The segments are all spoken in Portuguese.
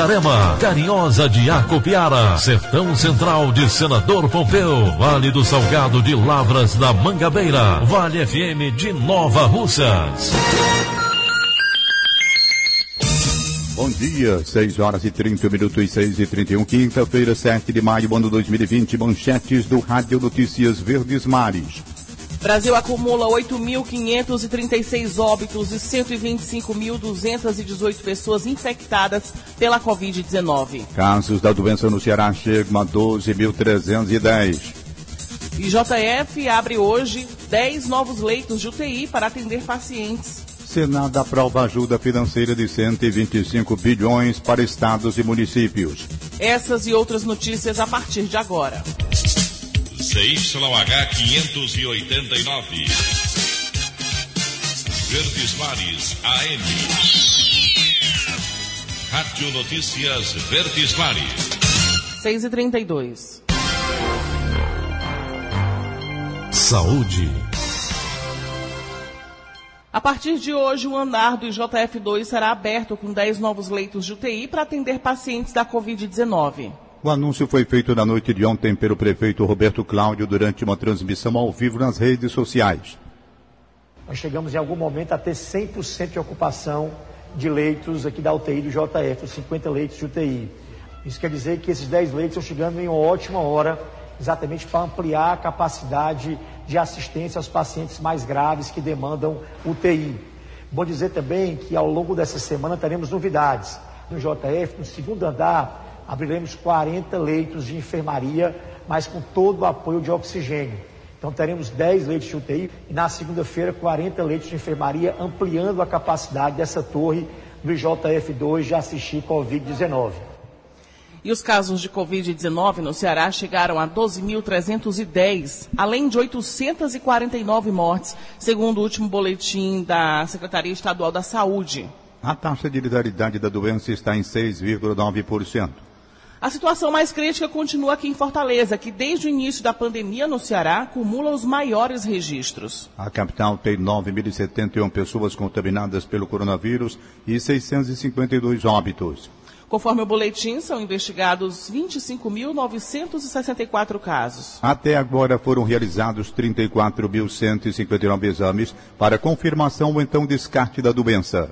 Itarema, Carinhosa de Acopiara, Sertão Central de Senador Pompeu, Vale do Salgado de Lavras da Mangabeira, Vale FM de Nova Russas. Bom dia, 6 horas e 30 minutos e 6 e 31, quinta-feira, 7 de maio, ano 2020, manchetes do Rádio Notícias Verdes Mares. Brasil acumula 8.536 óbitos e 125.218 pessoas infectadas pela Covid-19. Casos da doença no Ceará chegam a 12.310. IJF abre hoje 10 novos leitos de UTI para atender pacientes. Senado aprova ajuda financeira de 125 bilhões para estados e municípios. Essas e outras notícias a partir de agora. CYH 589. Verdes Mares AM. Rádio Notícias Verdes Mares. 6 e 32 Saúde. A partir de hoje, o andar do IJF2 será aberto com 10 novos leitos de UTI para atender pacientes da Covid-19. O anúncio foi feito na noite de ontem pelo prefeito Roberto Cláudio durante uma transmissão ao vivo nas redes sociais. Nós chegamos em algum momento a ter 100% de ocupação de leitos aqui da UTI do JF, os 50 leitos de UTI. Isso quer dizer que esses 10 leitos estão chegando em uma ótima hora, exatamente para ampliar a capacidade de assistência aos pacientes mais graves que demandam UTI. Bom dizer também que ao longo dessa semana teremos novidades. No JF, no segundo andar, abriremos 40 leitos de enfermaria, mas com todo o apoio de oxigênio. Então teremos 10 leitos de UTI e na segunda-feira 40 leitos de enfermaria, ampliando a capacidade dessa torre do IJF2 de assistir Covid-19. E os casos de Covid-19 no Ceará chegaram a 12.310, além de 849 mortes, segundo o último boletim da Secretaria Estadual da Saúde. A taxa de letalidade da doença está em 6,9%. A situação mais crítica continua aqui em Fortaleza, que desde o início da pandemia no Ceará acumula os maiores registros. A capital tem 9.071 pessoas contaminadas pelo coronavírus e 652 óbitos. Conforme o boletim, são investigados 25.964 casos. Até agora foram realizados 34.159 exames para confirmação ou então descarte da doença.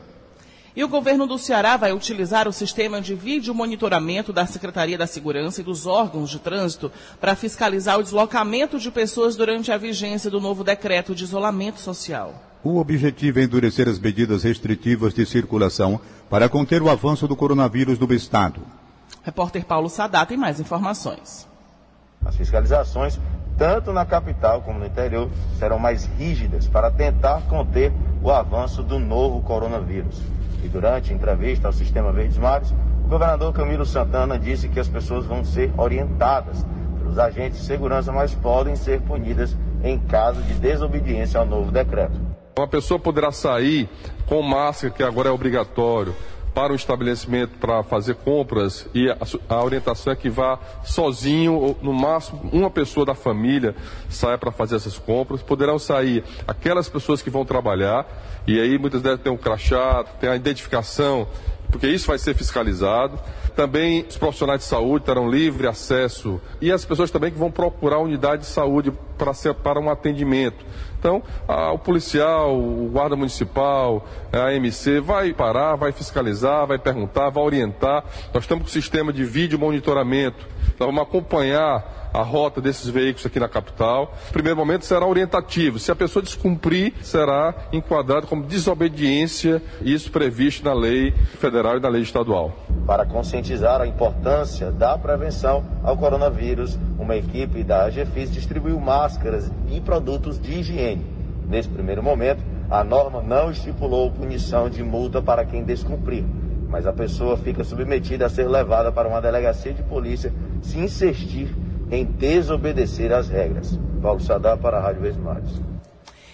E o governo do Ceará vai utilizar o sistema de vídeo monitoramento da Secretaria da Segurança e dos órgãos de trânsito para fiscalizar o deslocamento de pessoas durante a vigência do novo decreto de isolamento social. O objetivo é endurecer as medidas restritivas de circulação para conter o avanço do coronavírus no estado. Repórter Paulo Sadá tem mais informações. As fiscalizações, tanto na capital como no interior, serão mais rígidas para tentar conter o avanço do novo coronavírus. E durante a entrevista ao Sistema Verdes Mares, o governador Camilo Santana disse que as pessoas vão ser orientadas pelos agentes de segurança, mas podem ser punidas em caso de desobediência ao novo decreto. Uma pessoa poderá sair com máscara, que agora é obrigatório, para um estabelecimento para fazer compras e a, a, orientação é que vá sozinho, ou no máximo uma pessoa da família saia para fazer essas compras. Poderão sair aquelas pessoas que vão trabalhar e aí muitas delas têm um crachá, tem a identificação, porque isso vai ser fiscalizado. Também os profissionais de saúde terão livre acesso e as pessoas também que vão procurar a unidade de saúde para, um atendimento. Então, a, o policial, o guarda municipal, a AMC vai parar, vai fiscalizar, vai perguntar, vai orientar. Nós estamos com o sistema de vídeo monitoramento. Nós vamos acompanhar a rota desses veículos aqui na capital. No primeiro momento será orientativo. Se a pessoa descumprir, será enquadrado como desobediência, isso previsto na lei federal e na lei estadual. Para conscientizar a importância da prevenção ao coronavírus, uma equipe da AGFIS distribuiu máscaras e produtos de higiene. Nesse primeiro momento, a norma não estipulou punição de multa para quem descumprir, mas a pessoa fica submetida a ser levada para uma delegacia de polícia se insistir em desobedecer às regras. Paulo Sadar para a Rádio Vesmares.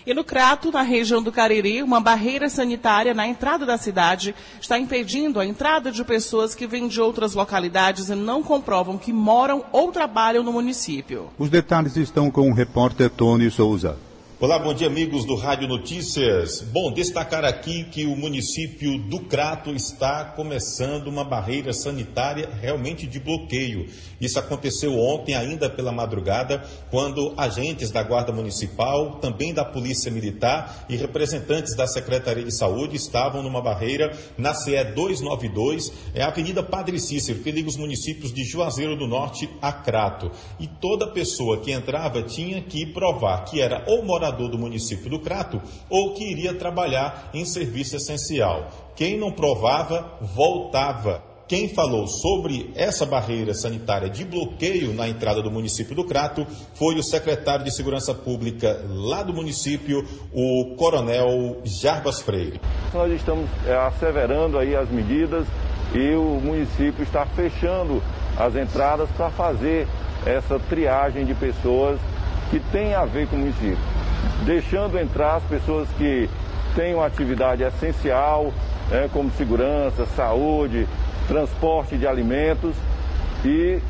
E no Crato, na região do Cariri, uma barreira sanitária na entrada da cidade está impedindo a entrada de pessoas que vêm de outras localidades e não comprovam que moram ou trabalham no município. Os detalhes estão com o repórter Tony Souza. Olá, bom dia, amigos do Rádio Notícias. Bom, destacar aqui que o município do Crato está começando uma barreira sanitária realmente de bloqueio. Isso aconteceu ontem, ainda pela madrugada, quando agentes da Guarda Municipal, também da Polícia Militar e representantes da Secretaria de Saúde estavam numa barreira na CE 292, é a Avenida Padre Cícero, que liga os municípios de Juazeiro do Norte a Crato. E toda pessoa que entrava tinha que provar que era ou morador morador do município do Crato ou que iria trabalhar em serviço essencial. Quem não provava, voltava. Quem falou sobre essa barreira sanitária de bloqueio na entrada do município do Crato foi o secretário de Segurança Pública lá do município, o Coronel Jarbas Freire. Nós estamos é, asseverando aí as medidas e o município está fechando as entradas para fazer essa triagem de pessoas que tem a ver com o município deixando entrar as pessoas que têm uma atividade essencial, né, como segurança, saúde, transporte de alimentos e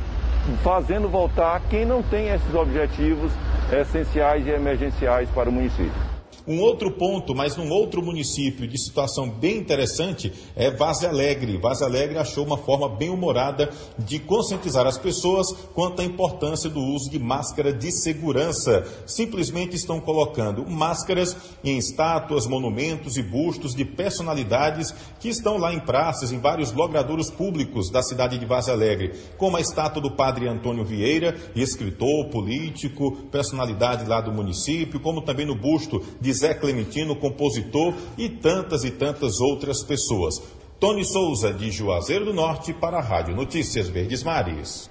fazendo voltar quem não tem esses objetivos essenciais e emergenciais para o município. Um outro ponto, mas num outro município de situação bem interessante, é Vaze Alegre. Vaze Alegre achou uma forma bem humorada de conscientizar as pessoas quanto à importância do uso de máscara de segurança. Simplesmente estão colocando máscaras em estátuas, monumentos e bustos de personalidades que estão lá em praças, em vários logradouros públicos da cidade de Vaze Alegre, como a estátua do padre Antônio Vieira, escritor, político, personalidade lá do município, como também no busto de Zé Clementino, compositor e tantas e tantas outras pessoas. Tony Souza, de Juazeiro do Norte, para a Rádio Notícias Verdes Mares.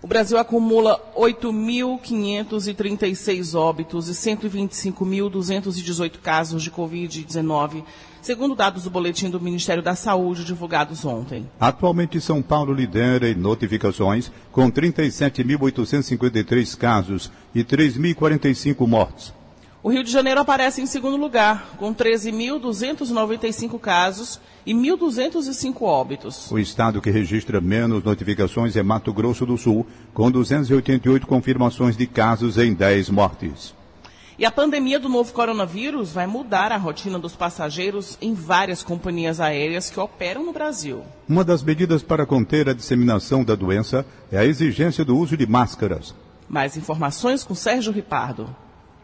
O Brasil acumula 8.536 óbitos e 125.218 casos de Covid-19, segundo dados do boletim do Ministério da Saúde divulgados ontem. Atualmente, São Paulo lidera em notificações, com 37.853 casos e 3.045 mortes. O Rio de Janeiro aparece em segundo lugar, com 13.295 casos e 1.205 óbitos. O estado que registra menos notificações é Mato Grosso do Sul, com 288 confirmações de casos em 10 mortes. E a pandemia do novo coronavírus vai mudar a rotina dos passageiros em várias companhias aéreas que operam no Brasil. Uma das medidas para conter a disseminação da doença é a exigência do uso de máscaras. Mais informações com Sérgio Ripardo.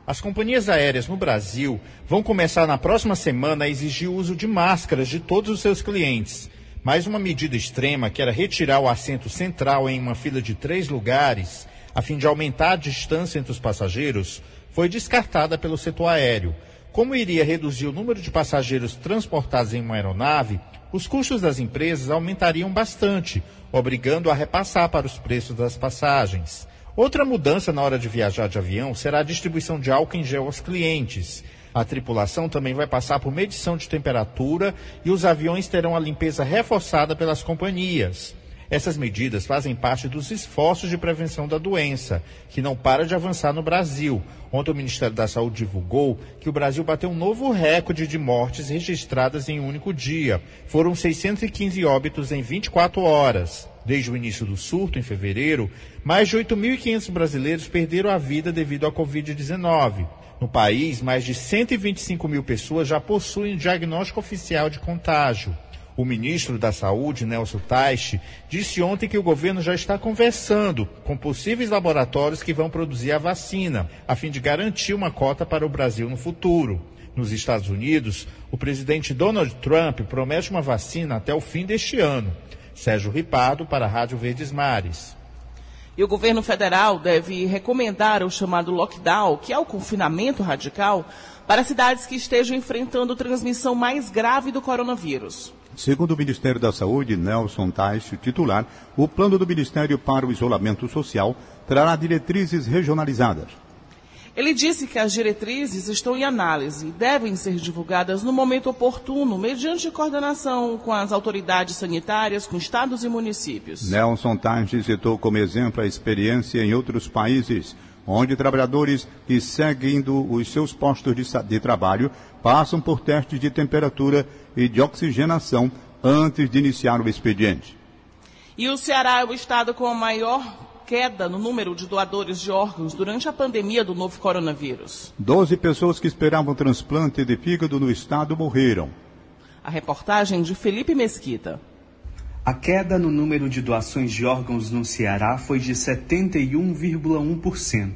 As companhias aéreas no Brasil vão começar na próxima semana a exigir o uso de máscaras de todos os seus clientes. Mas uma medida extrema, que era retirar o assento central em uma fila de três lugares, a fim de aumentar a distância entre os passageiros, foi descartada pelo setor aéreo. Como iria reduzir o número de passageiros transportados em uma aeronave, os custos das empresas aumentariam bastante, obrigando a repassar para os preços das passagens. Outra mudança na hora de viajar de avião será a distribuição de álcool em gel aos clientes. A tripulação também vai passar por medição de temperatura e os aviões terão a limpeza reforçada pelas companhias. Essas medidas fazem parte dos esforços de prevenção da doença, que não para de avançar no Brasil. Ontem o Ministério da Saúde divulgou que o Brasil bateu um novo recorde de mortes registradas em um único dia. Foram 615 óbitos em 24 horas. Desde o início do surto, em fevereiro, mais de 8.500 brasileiros perderam a vida devido à Covid-19. No país, mais de 125 mil pessoas já possuem diagnóstico oficial de contágio. O ministro da Saúde, Nelson Taixe, disse ontem que o governo já está conversando com possíveis laboratórios que vão produzir a vacina, a fim de garantir uma cota para o Brasil no futuro. Nos Estados Unidos, o presidente Donald Trump promete uma vacina até o fim deste ano. Sérgio Ripado para a Rádio Verdes Mares. E o governo federal deve recomendar o chamado lockdown, que é o confinamento radical, para cidades que estejam enfrentando transmissão mais grave do coronavírus. Segundo o Ministério da Saúde, Nelson Taix, titular, o plano do Ministério para o Isolamento Social trará diretrizes regionalizadas. Ele disse que as diretrizes estão em análise e devem ser divulgadas no momento oportuno, mediante coordenação com as autoridades sanitárias, com estados e municípios. Nelson Taix citou como exemplo a experiência em outros países, onde trabalhadores que seguindo os seus postos de, de trabalho passam por testes de temperatura e de oxigenação antes de iniciar o expediente. E o Ceará é o estado com a maior queda no número de doadores de órgãos durante a pandemia do novo coronavírus. Doze pessoas que esperavam transplante de fígado no estado morreram. A reportagem de Felipe Mesquita. A queda no número de doações de órgãos no Ceará foi de 71,1%.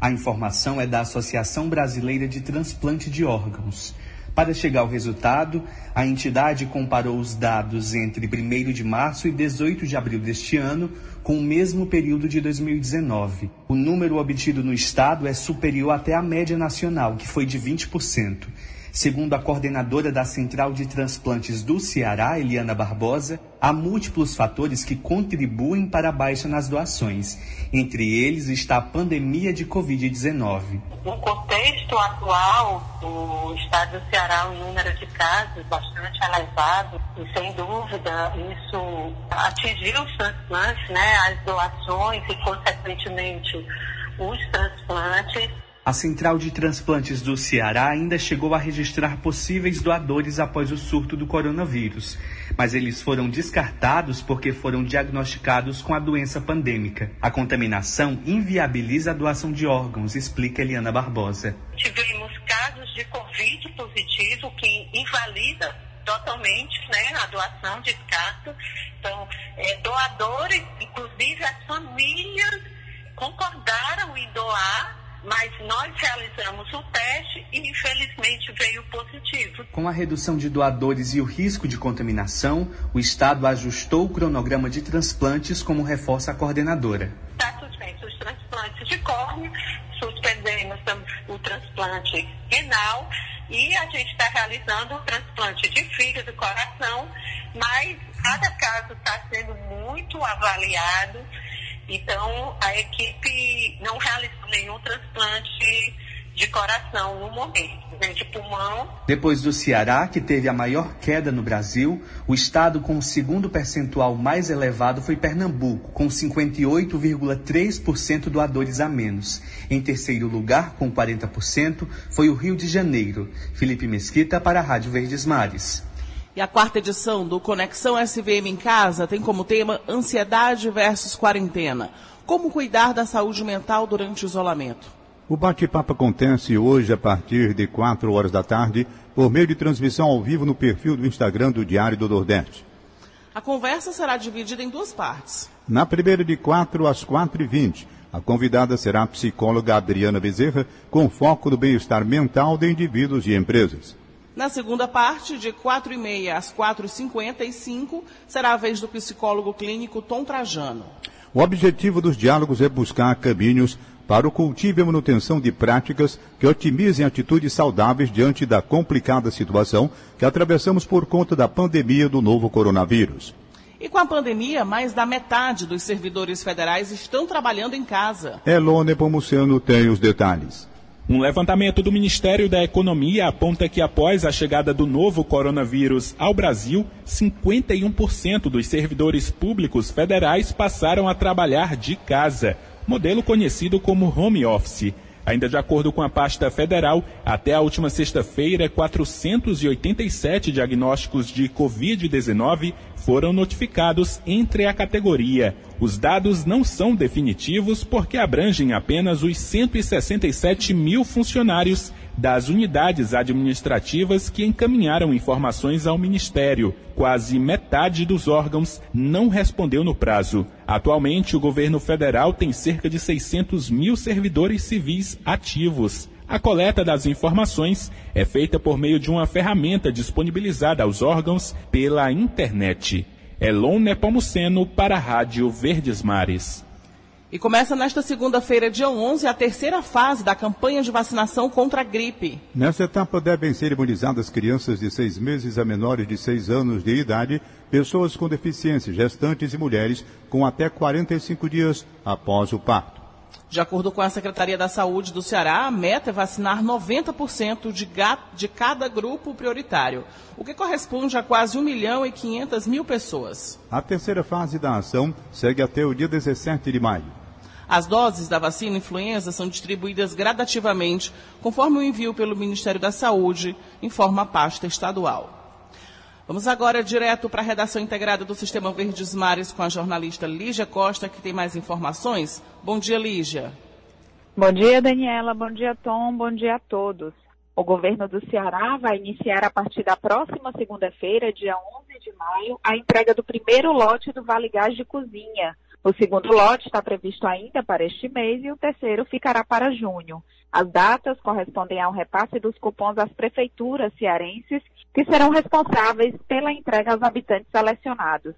A informação é da Associação Brasileira de Transplante de Órgãos. Para chegar ao resultado, a entidade comparou os dados entre 1 de março e 18 de abril deste ano com o mesmo período de 2019. O número obtido no estado é superior até à média nacional, que foi de 20%. Segundo a coordenadora da Central de Transplantes do Ceará, Eliana Barbosa, há múltiplos fatores que contribuem para a baixa nas doações. Entre eles está a pandemia de Covid-19. No contexto atual do estado do Ceará, o número de casos bastante elevado e, sem dúvida, isso atingiu os transplantes, né, as doações e, consequentemente, os transplantes. A Central de Transplantes do Ceará ainda chegou a registrar possíveis doadores após o surto do coronavírus, mas eles foram descartados porque foram diagnosticados com a doença pandêmica. A contaminação inviabiliza a doação de órgãos, explica Eliana Barbosa. Tivemos casos de Covid positivo que invalida totalmente né, a doação de descarta. Então, é, doadores, inclusive as famílias, concordaram em doar mas nós realizamos o teste e infelizmente veio positivo. Com a redução de doadores e o risco de contaminação, o Estado ajustou o cronograma de transplantes, como reforça a coordenadora. Está suspenso os transplantes de córnea, suspendemos o transplante renal e a gente está realizando o transplante de fígado e coração, mas cada caso está sendo muito avaliado então, a equipe não realizou nenhum transplante de coração no momento, nem de pulmão. Depois do Ceará, que teve a maior queda no Brasil, o estado com o segundo percentual mais elevado foi Pernambuco, com 58,3% doadores a menos. Em terceiro lugar, com 40%, foi o Rio de Janeiro. Felipe Mesquita para a Rádio Verdes Mares. E a quarta edição do Conexão SVM em Casa tem como tema Ansiedade versus Quarentena. Como cuidar da saúde mental durante o isolamento? O bate-papo acontece hoje a partir de 4 horas da tarde, por meio de transmissão ao vivo no perfil do Instagram do Diário do Nordeste. A conversa será dividida em duas partes. Na primeira, de 4 às 4 e 20 a convidada será a psicóloga Adriana Bezerra, com foco no bem-estar mental de indivíduos e empresas. Na segunda parte, de 4h30 às 4h55, será a vez do psicólogo clínico Tom Trajano. O objetivo dos diálogos é buscar caminhos para o cultivo e manutenção de práticas que otimizem atitudes saudáveis diante da complicada situação que atravessamos por conta da pandemia do novo coronavírus. E com a pandemia, mais da metade dos servidores federais estão trabalhando em casa. Elone Pomuceno tem os detalhes. Um levantamento do Ministério da Economia aponta que após a chegada do novo coronavírus ao Brasil, 51% dos servidores públicos federais passaram a trabalhar de casa, modelo conhecido como home office. Ainda de acordo com a pasta federal, até a última sexta-feira, 487 diagnósticos de Covid-19 foram notificados entre a categoria. Os dados não são definitivos porque abrangem apenas os 167 mil funcionários das unidades administrativas que encaminharam informações ao Ministério. Quase metade dos órgãos não respondeu no prazo. Atualmente, o governo federal tem cerca de 600 mil servidores civis ativos. A coleta das informações é feita por meio de uma ferramenta disponibilizada aos órgãos pela internet. Elon Nepomuceno para a Rádio Verdes Mares. E começa nesta segunda-feira, dia 11, a terceira fase da campanha de vacinação contra a gripe. Nessa etapa devem ser imunizadas crianças de seis meses a menores de seis anos de idade, pessoas com deficiência, gestantes e mulheres com até 45 dias após o parto. De acordo com a Secretaria da Saúde do Ceará, a meta é vacinar 90% de, de cada grupo prioritário, o que corresponde a quase 1 milhão e 500 mil pessoas. A terceira fase da ação segue até o dia 17 de maio. As doses da vacina influenza são distribuídas gradativamente, conforme o envio pelo Ministério da Saúde, informa a pasta estadual. Vamos agora direto para a redação integrada do Sistema Verdes Mares com a jornalista Lígia Costa, que tem mais informações. Bom dia, Lígia. Bom dia, Daniela. Bom dia, Tom. Bom dia a todos. O governo do Ceará vai iniciar a partir da próxima segunda-feira, dia 11 de maio, a entrega do primeiro lote do Vale Gás de Cozinha. O segundo lote está previsto ainda para este mês e o terceiro ficará para junho. As datas correspondem ao repasse dos cupons às prefeituras cearenses, que serão responsáveis pela entrega aos habitantes selecionados.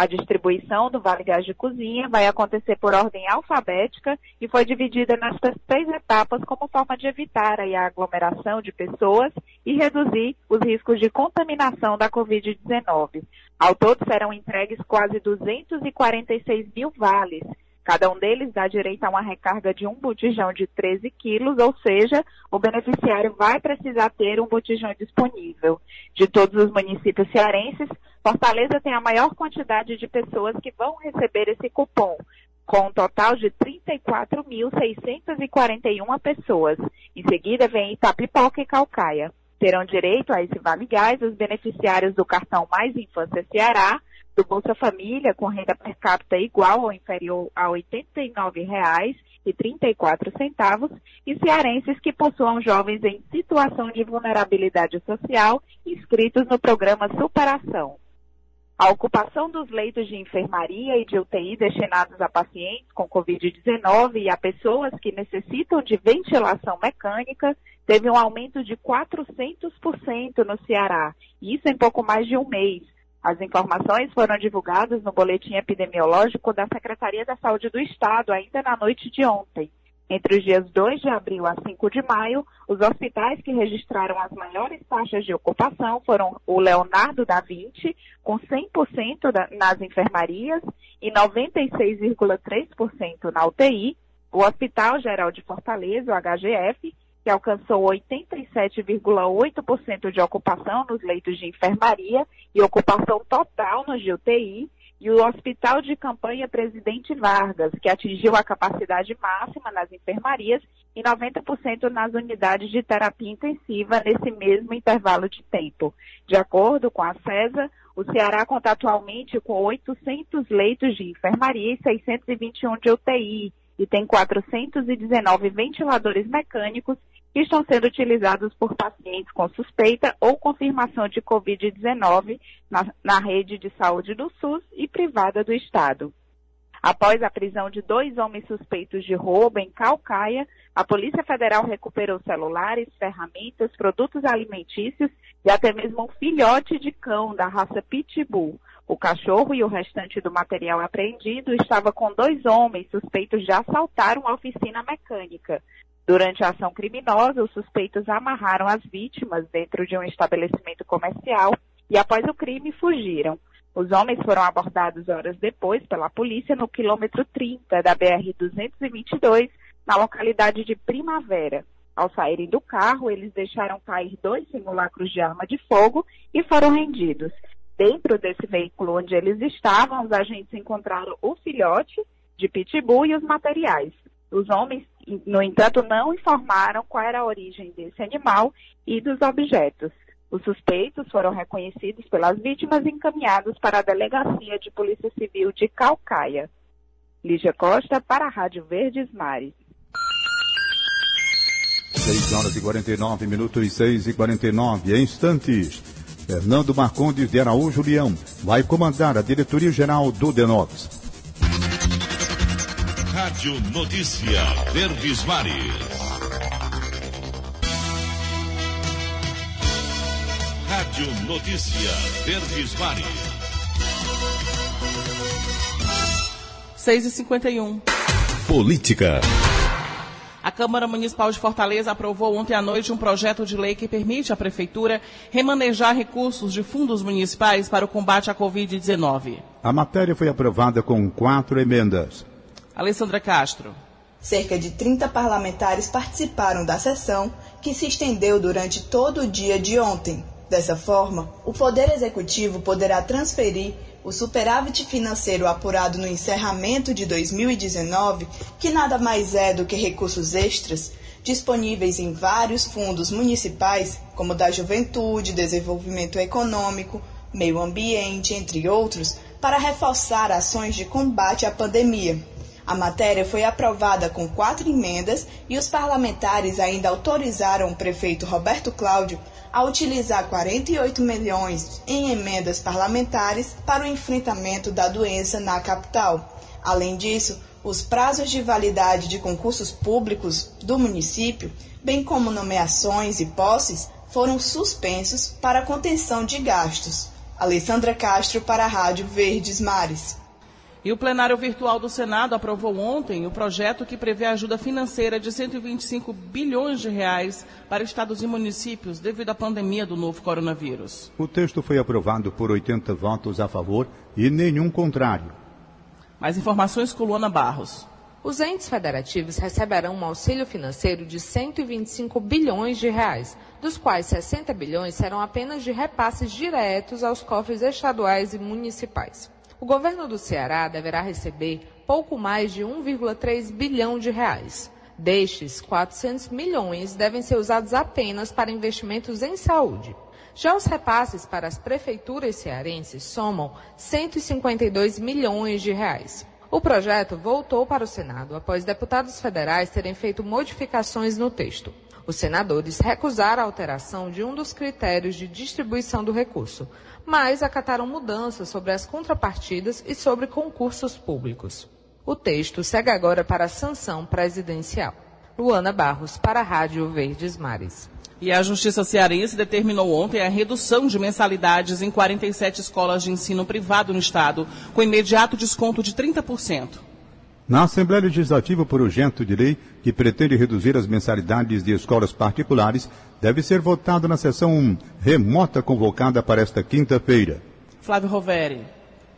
A distribuição do Vale Gás de Cozinha vai acontecer por ordem alfabética e foi dividida nestas três etapas como forma de evitar a aglomeração de pessoas e reduzir os riscos de contaminação da Covid-19. Ao todo serão entregues quase 246 mil vales, Cada um deles dá direito a uma recarga de um botijão de 13 quilos, ou seja, o beneficiário vai precisar ter um botijão disponível. De todos os municípios cearenses, Fortaleza tem a maior quantidade de pessoas que vão receber esse cupom, com um total de 34.641 pessoas. Em seguida vem Itapipoca e Calcaia. Terão direito a esse Vale Gás os beneficiários do cartão Mais Infância Ceará, do Bolsa Família com renda per capita igual ou inferior a R$ 89,34 e cearenses que possuam jovens em situação de vulnerabilidade social inscritos no programa Superação. A ocupação dos leitos de enfermaria e de UTI destinados a pacientes com Covid-19 e a pessoas que necessitam de ventilação mecânica teve um aumento de 400% no Ceará, isso em pouco mais de um mês, as informações foram divulgadas no boletim epidemiológico da Secretaria da Saúde do Estado ainda na noite de ontem. Entre os dias 2 de abril a 5 de maio, os hospitais que registraram as maiores taxas de ocupação foram o Leonardo da Vinci, com 100% nas enfermarias e 96,3% na UTI, o Hospital Geral de Fortaleza, o HGF, que alcançou 87,8% de ocupação nos leitos de enfermaria e ocupação total nos de UTI, e o Hospital de Campanha Presidente Vargas, que atingiu a capacidade máxima nas enfermarias e 90% nas unidades de terapia intensiva nesse mesmo intervalo de tempo. De acordo com a CESA, o Ceará conta atualmente com 800 leitos de enfermaria e 621 de UTI, e tem 419 ventiladores mecânicos que estão sendo utilizados por pacientes com suspeita ou confirmação de Covid-19 na, na, rede de saúde do SUS e privada do Estado. Após a prisão de dois homens suspeitos de roubo em Calcaia, a Polícia Federal recuperou celulares, ferramentas, produtos alimentícios e até mesmo um filhote de cão da raça Pitbull. O cachorro e o restante do material apreendido estava com dois homens suspeitos de assaltar uma oficina mecânica. Durante a ação criminosa, os suspeitos amarraram as vítimas dentro de um estabelecimento comercial e, após o crime, fugiram. Os homens foram abordados horas depois pela polícia no quilômetro 30 da BR-222, na localidade de Primavera. Ao saírem do carro, eles deixaram cair dois simulacros de arma de fogo e foram rendidos. Dentro desse veículo onde eles estavam, os agentes encontraram o filhote de pitbull e os materiais. Os homens, no entanto, não informaram qual era a origem desse animal e dos objetos. Os suspeitos foram reconhecidos pelas vítimas e encaminhados para a Delegacia de Polícia Civil de Calcaia. Lígia Costa, para a Rádio Verdes Mares. 6 horas e 49 minutos e 6 e 49 instantes. Fernando Marcondes de Araújo Leão vai comandar a diretoria-geral do Denox. Rádio Notícia Verdes Mares. Rádio Notícia Verdes Mares. 6 e 51 Política. A Câmara Municipal de Fortaleza aprovou ontem à noite um projeto de lei que permite à Prefeitura remanejar recursos de fundos municipais para o combate à Covid-19. A matéria foi aprovada com quatro emendas. Alessandra Castro. Cerca de 30 parlamentares participaram da sessão, que se estendeu durante todo o dia de ontem. Dessa forma, o Poder Executivo poderá transferir o superávit financeiro apurado no encerramento de 2019, que nada mais é do que recursos extras disponíveis em vários fundos municipais, como da Juventude, Desenvolvimento Econômico, Meio Ambiente, entre outros, para reforçar ações de combate à pandemia. A matéria foi aprovada com quatro emendas e os parlamentares ainda autorizaram o prefeito Roberto Cláudio a utilizar 48 milhões em emendas parlamentares para o enfrentamento da doença na capital. Além disso, os prazos de validade de concursos públicos do município, bem como nomeações e posses, foram suspensos para contenção de gastos. Alessandra Castro para a Rádio Verdes Mares. E o plenário virtual do Senado aprovou ontem o projeto que prevê ajuda financeira de 125 bilhões de reais para estados e municípios devido à pandemia do novo coronavírus. O texto foi aprovado por 80 votos a favor e nenhum contrário. Mais informações com Luana Barros. Os entes federativos receberão um auxílio financeiro de 125 bilhões de reais, dos quais 60 bilhões serão apenas de repasses diretos aos cofres estaduais e municipais o governo do Ceará deverá receber pouco mais de 1,3 bilhão de reais. Destes, 400 milhões devem ser usados apenas para investimentos em saúde. Já os repasses para as prefeituras cearenses somam 152 milhões de reais. O projeto voltou para o Senado após deputados federais terem feito modificações no texto. Os senadores recusaram a alteração de um dos critérios de distribuição do recurso, mas acataram mudanças sobre as contrapartidas e sobre concursos públicos. O texto segue agora para a sanção presidencial. Luana Barros, para a Rádio Verdes Mares. E a Justiça Cearense determinou ontem a redução de mensalidades em 47 escolas de ensino privado no Estado, com imediato desconto de 30%. Na Assembleia Legislativa, o projeto de lei que pretende reduzir as mensalidades de escolas particulares deve ser votado na sessão remota convocada para esta quinta-feira. Flávio Roveri.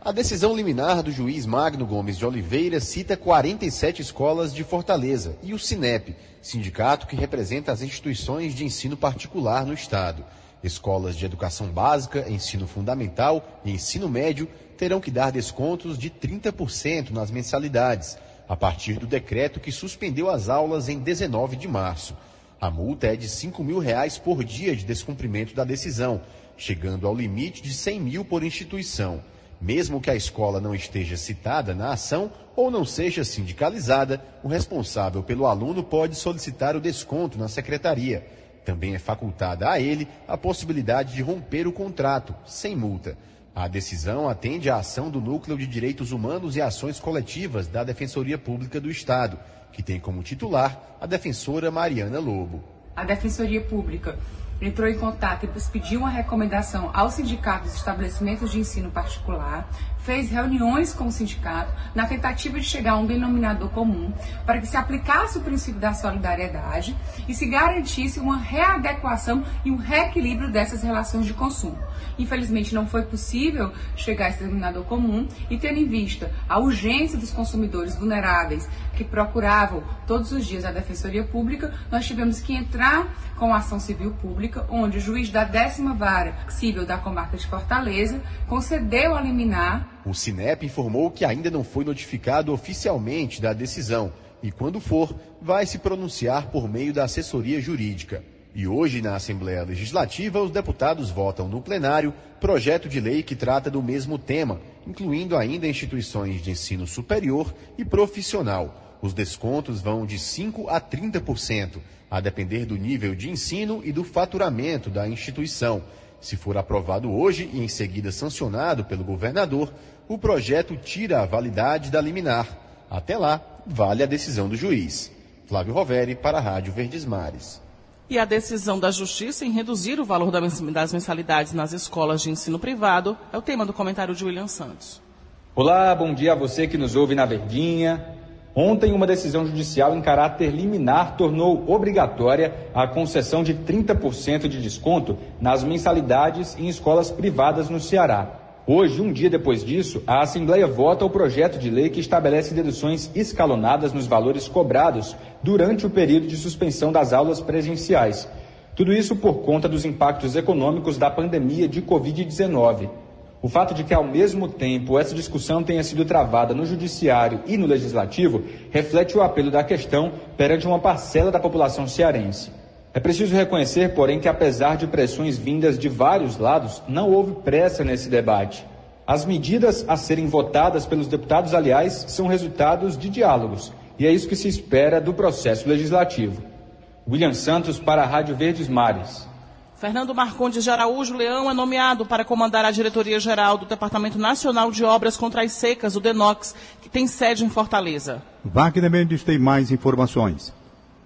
A decisão liminar do juiz Magno Gomes de Oliveira cita 47 escolas de Fortaleza e o Sinep, sindicato que representa as instituições de ensino particular no Estado. Escolas de educação básica, ensino fundamental e ensino médio terão que dar descontos de 30% nas mensalidades, a partir do decreto que suspendeu as aulas em 19 de março. A multa é de 5 mil reais por dia de descumprimento da decisão, chegando ao limite de 100 mil por instituição. Mesmo que a escola não esteja citada na ação ou não seja sindicalizada, o responsável pelo aluno pode solicitar o desconto na secretaria. Também é facultada a ele a possibilidade de romper o contrato, sem multa. A decisão atende à ação do Núcleo de Direitos Humanos e Ações Coletivas da Defensoria Pública do Estado, que tem como titular a defensora Mariana Lobo. A Defensoria Pública entrou em contato e pediu uma recomendação aos sindicatos dos estabelecimentos de ensino particular fez reuniões com o sindicato na tentativa de chegar a um denominador comum para que se aplicasse o princípio da solidariedade e se garantisse uma readequação e um reequilíbrio dessas relações de consumo. Infelizmente, não foi possível chegar a esse denominador comum e, tendo em vista a urgência dos consumidores vulneráveis que procuravam todos os dias a Defensoria Pública, nós tivemos que entrar com a ação civil pública, onde o juiz da décima vara civil da comarca de Fortaleza concedeu a liminar o Sinep informou que ainda não foi notificado oficialmente da decisão e, quando for, vai se pronunciar por meio da assessoria jurídica. E hoje, na Assembleia Legislativa, os deputados votam no plenário projeto de lei que trata do mesmo tema, incluindo ainda instituições de ensino superior e profissional. Os descontos vão de 5% a 30%, a depender do nível de ensino e do faturamento da instituição. Se for aprovado hoje e em seguida sancionado pelo governador, o projeto tira a validade da liminar. Até lá, vale a decisão do juiz. Flávio Roveri, para a Rádio Verdes Mares. E a decisão da Justiça em reduzir o valor das mensalidades nas escolas de ensino privado é o tema do comentário de William Santos. Olá, bom dia a você que nos ouve na Verdinha. Ontem, uma decisão judicial em caráter liminar tornou obrigatória a concessão de 30% de desconto nas mensalidades em escolas privadas no Ceará. Hoje, um dia depois disso, a Assembleia vota o projeto de lei que estabelece deduções escalonadas nos valores cobrados durante o período de suspensão das aulas presenciais. Tudo isso por conta dos impactos econômicos da pandemia de Covid-19. O fato de que, ao mesmo tempo, essa discussão tenha sido travada no Judiciário e no Legislativo reflete o apelo da questão perante uma parcela da população cearense. É preciso reconhecer, porém, que apesar de pressões vindas de vários lados, não houve pressa nesse debate. As medidas a serem votadas pelos deputados, aliás, são resultados de diálogos, e é isso que se espera do processo legislativo. William Santos para a Rádio Verdes Mares. Fernando Marcondes de Araújo Leão é nomeado para comandar a diretoria-geral do Departamento Nacional de Obras contra as Secas, o DENOX, que tem sede em Fortaleza. Wagner Mendes tem mais informações.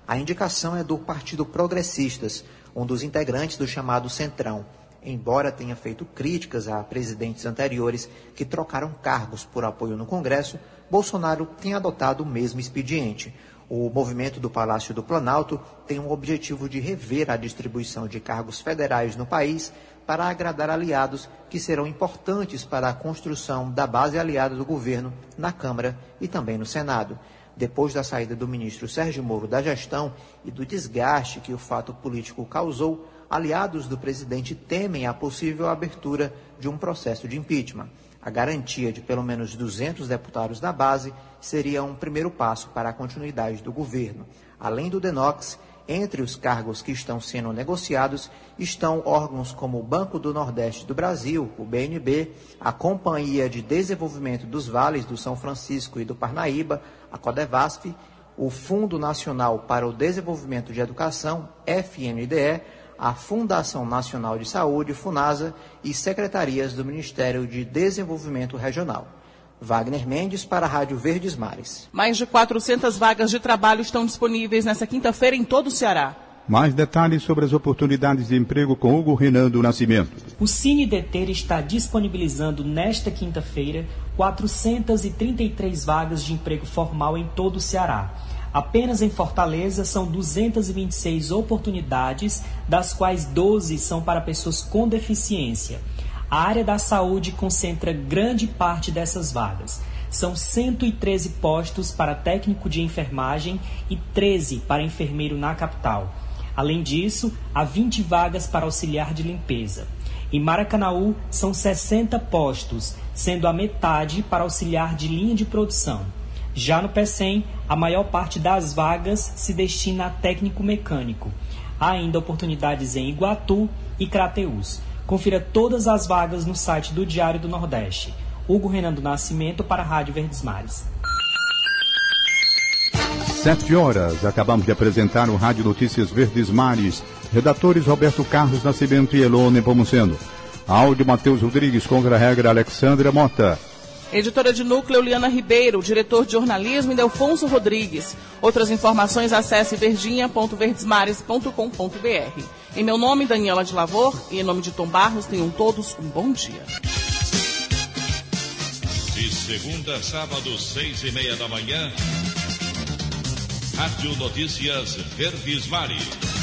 A indicação é do Partido Progressistas, um dos integrantes do chamado Centrão. Embora tenha feito críticas a presidentes anteriores que trocaram cargos por apoio no Congresso, Bolsonaro tem adotado o mesmo expediente. O movimento do Palácio do Planalto tem o objetivo de rever a distribuição de cargos federais no país para agradar aliados que serão importantes para a construção da base aliada do governo na Câmara e também no Senado. Depois da saída do ministro Sérgio Moro da gestão e do desgaste que o fato político causou, aliados do presidente temem a possível abertura de um processo de impeachment. A garantia de pelo menos 200 deputados da base seria um primeiro passo para a continuidade do governo. Além do DENOX, entre os cargos que estão sendo negociados estão órgãos como o Banco do Nordeste do Brasil, o BNB, a Companhia de Desenvolvimento dos Vales do São Francisco e do Parnaíba, a Codevasf, o Fundo Nacional para o Desenvolvimento de Educação, FNDE, a Fundação Nacional de Saúde, FUNASA, e secretarias do Ministério de Desenvolvimento Regional. Wagner Mendes para a Rádio Verdes Mares. Mais de 400 vagas de trabalho estão disponíveis nesta quinta-feira em todo o Ceará. Mais detalhes sobre as oportunidades de emprego com Hugo Renan do Nascimento. O Cine Deter está disponibilizando nesta quinta-feira 433 vagas de emprego formal em todo o Ceará. Apenas em Fortaleza são 226 oportunidades, das quais 12 são para pessoas com deficiência. A área da saúde concentra grande parte dessas vagas. São 113 postos para técnico de enfermagem e 13 para enfermeiro na capital. Além disso, há 20 vagas para auxiliar de limpeza. Em Maracanaú, são 60 postos, sendo a metade para auxiliar de linha de produção. Já no PECEM, a maior parte das vagas se destina a técnico mecânico. Há ainda oportunidades em Iguatu e Crateús. Confira todas as vagas no site do Diário do Nordeste. Hugo Renan do Nascimento para a Rádio Verdes Mares. Sete horas. Acabamos de apresentar o Rádio Notícias Verdes Mares. Redatores Roberto Carlos Nascimento e Elone Pomuceno. Áudio Matheus Rodrigues, contra-regra Alexandra Mota. Editora de núcleo Liana Ribeiro, diretor de jornalismo Delfonso Rodrigues. Outras informações acesse verdinha.verdesmares.com.br. Em meu nome, Daniela de Lavor, e em nome de Tom Barros, tenham todos um bom dia. De segunda a sábado, seis e meia da manhã, Rádio Notícias Verdes Mares.